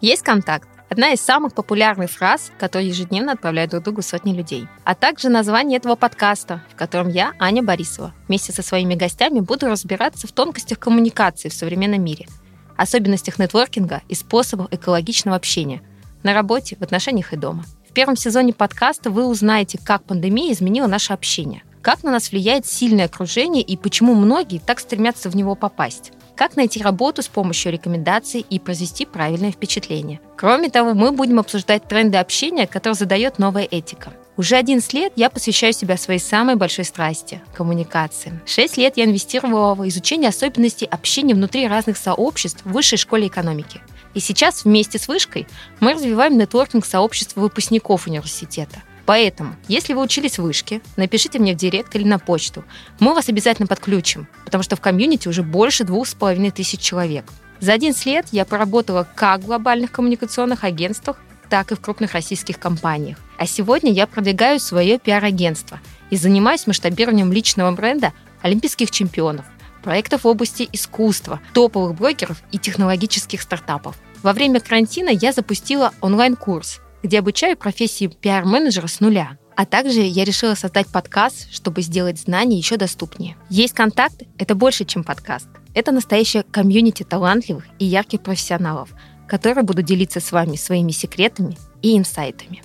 Есть контакт. Одна из самых популярных фраз, которые ежедневно отправляют друг другу сотни людей. А также название этого подкаста, в котором я, Аня Борисова, вместе со своими гостями буду разбираться в тонкостях коммуникации в современном мире, особенностях нетворкинга и способах экологичного общения на работе, в отношениях и дома. В первом сезоне подкаста вы узнаете, как пандемия изменила наше общение, как на нас влияет сильное окружение и почему многие так стремятся в него попасть как найти работу с помощью рекомендаций и произвести правильное впечатление. Кроме того, мы будем обсуждать тренды общения, которые задает новая этика. Уже 11 лет я посвящаю себя своей самой большой страсти – коммуникациям. 6 лет я инвестировала в изучение особенностей общения внутри разных сообществ в высшей школе экономики. И сейчас вместе с вышкой мы развиваем нетворкинг сообщества выпускников университета. Поэтому, если вы учились в вышке, напишите мне в директ или на почту. Мы вас обязательно подключим, потому что в комьюнити уже больше двух с половиной тысяч человек. За 11 лет я поработала как в глобальных коммуникационных агентствах, так и в крупных российских компаниях. А сегодня я продвигаю свое пиар-агентство и занимаюсь масштабированием личного бренда олимпийских чемпионов, проектов в области искусства, топовых блогеров и технологических стартапов. Во время карантина я запустила онлайн-курс где обучаю профессии пиар-менеджера с нуля. А также я решила создать подкаст, чтобы сделать знания еще доступнее. Есть контакт – это больше, чем подкаст. Это настоящая комьюнити талантливых и ярких профессионалов, которые будут делиться с вами своими секретами и инсайтами.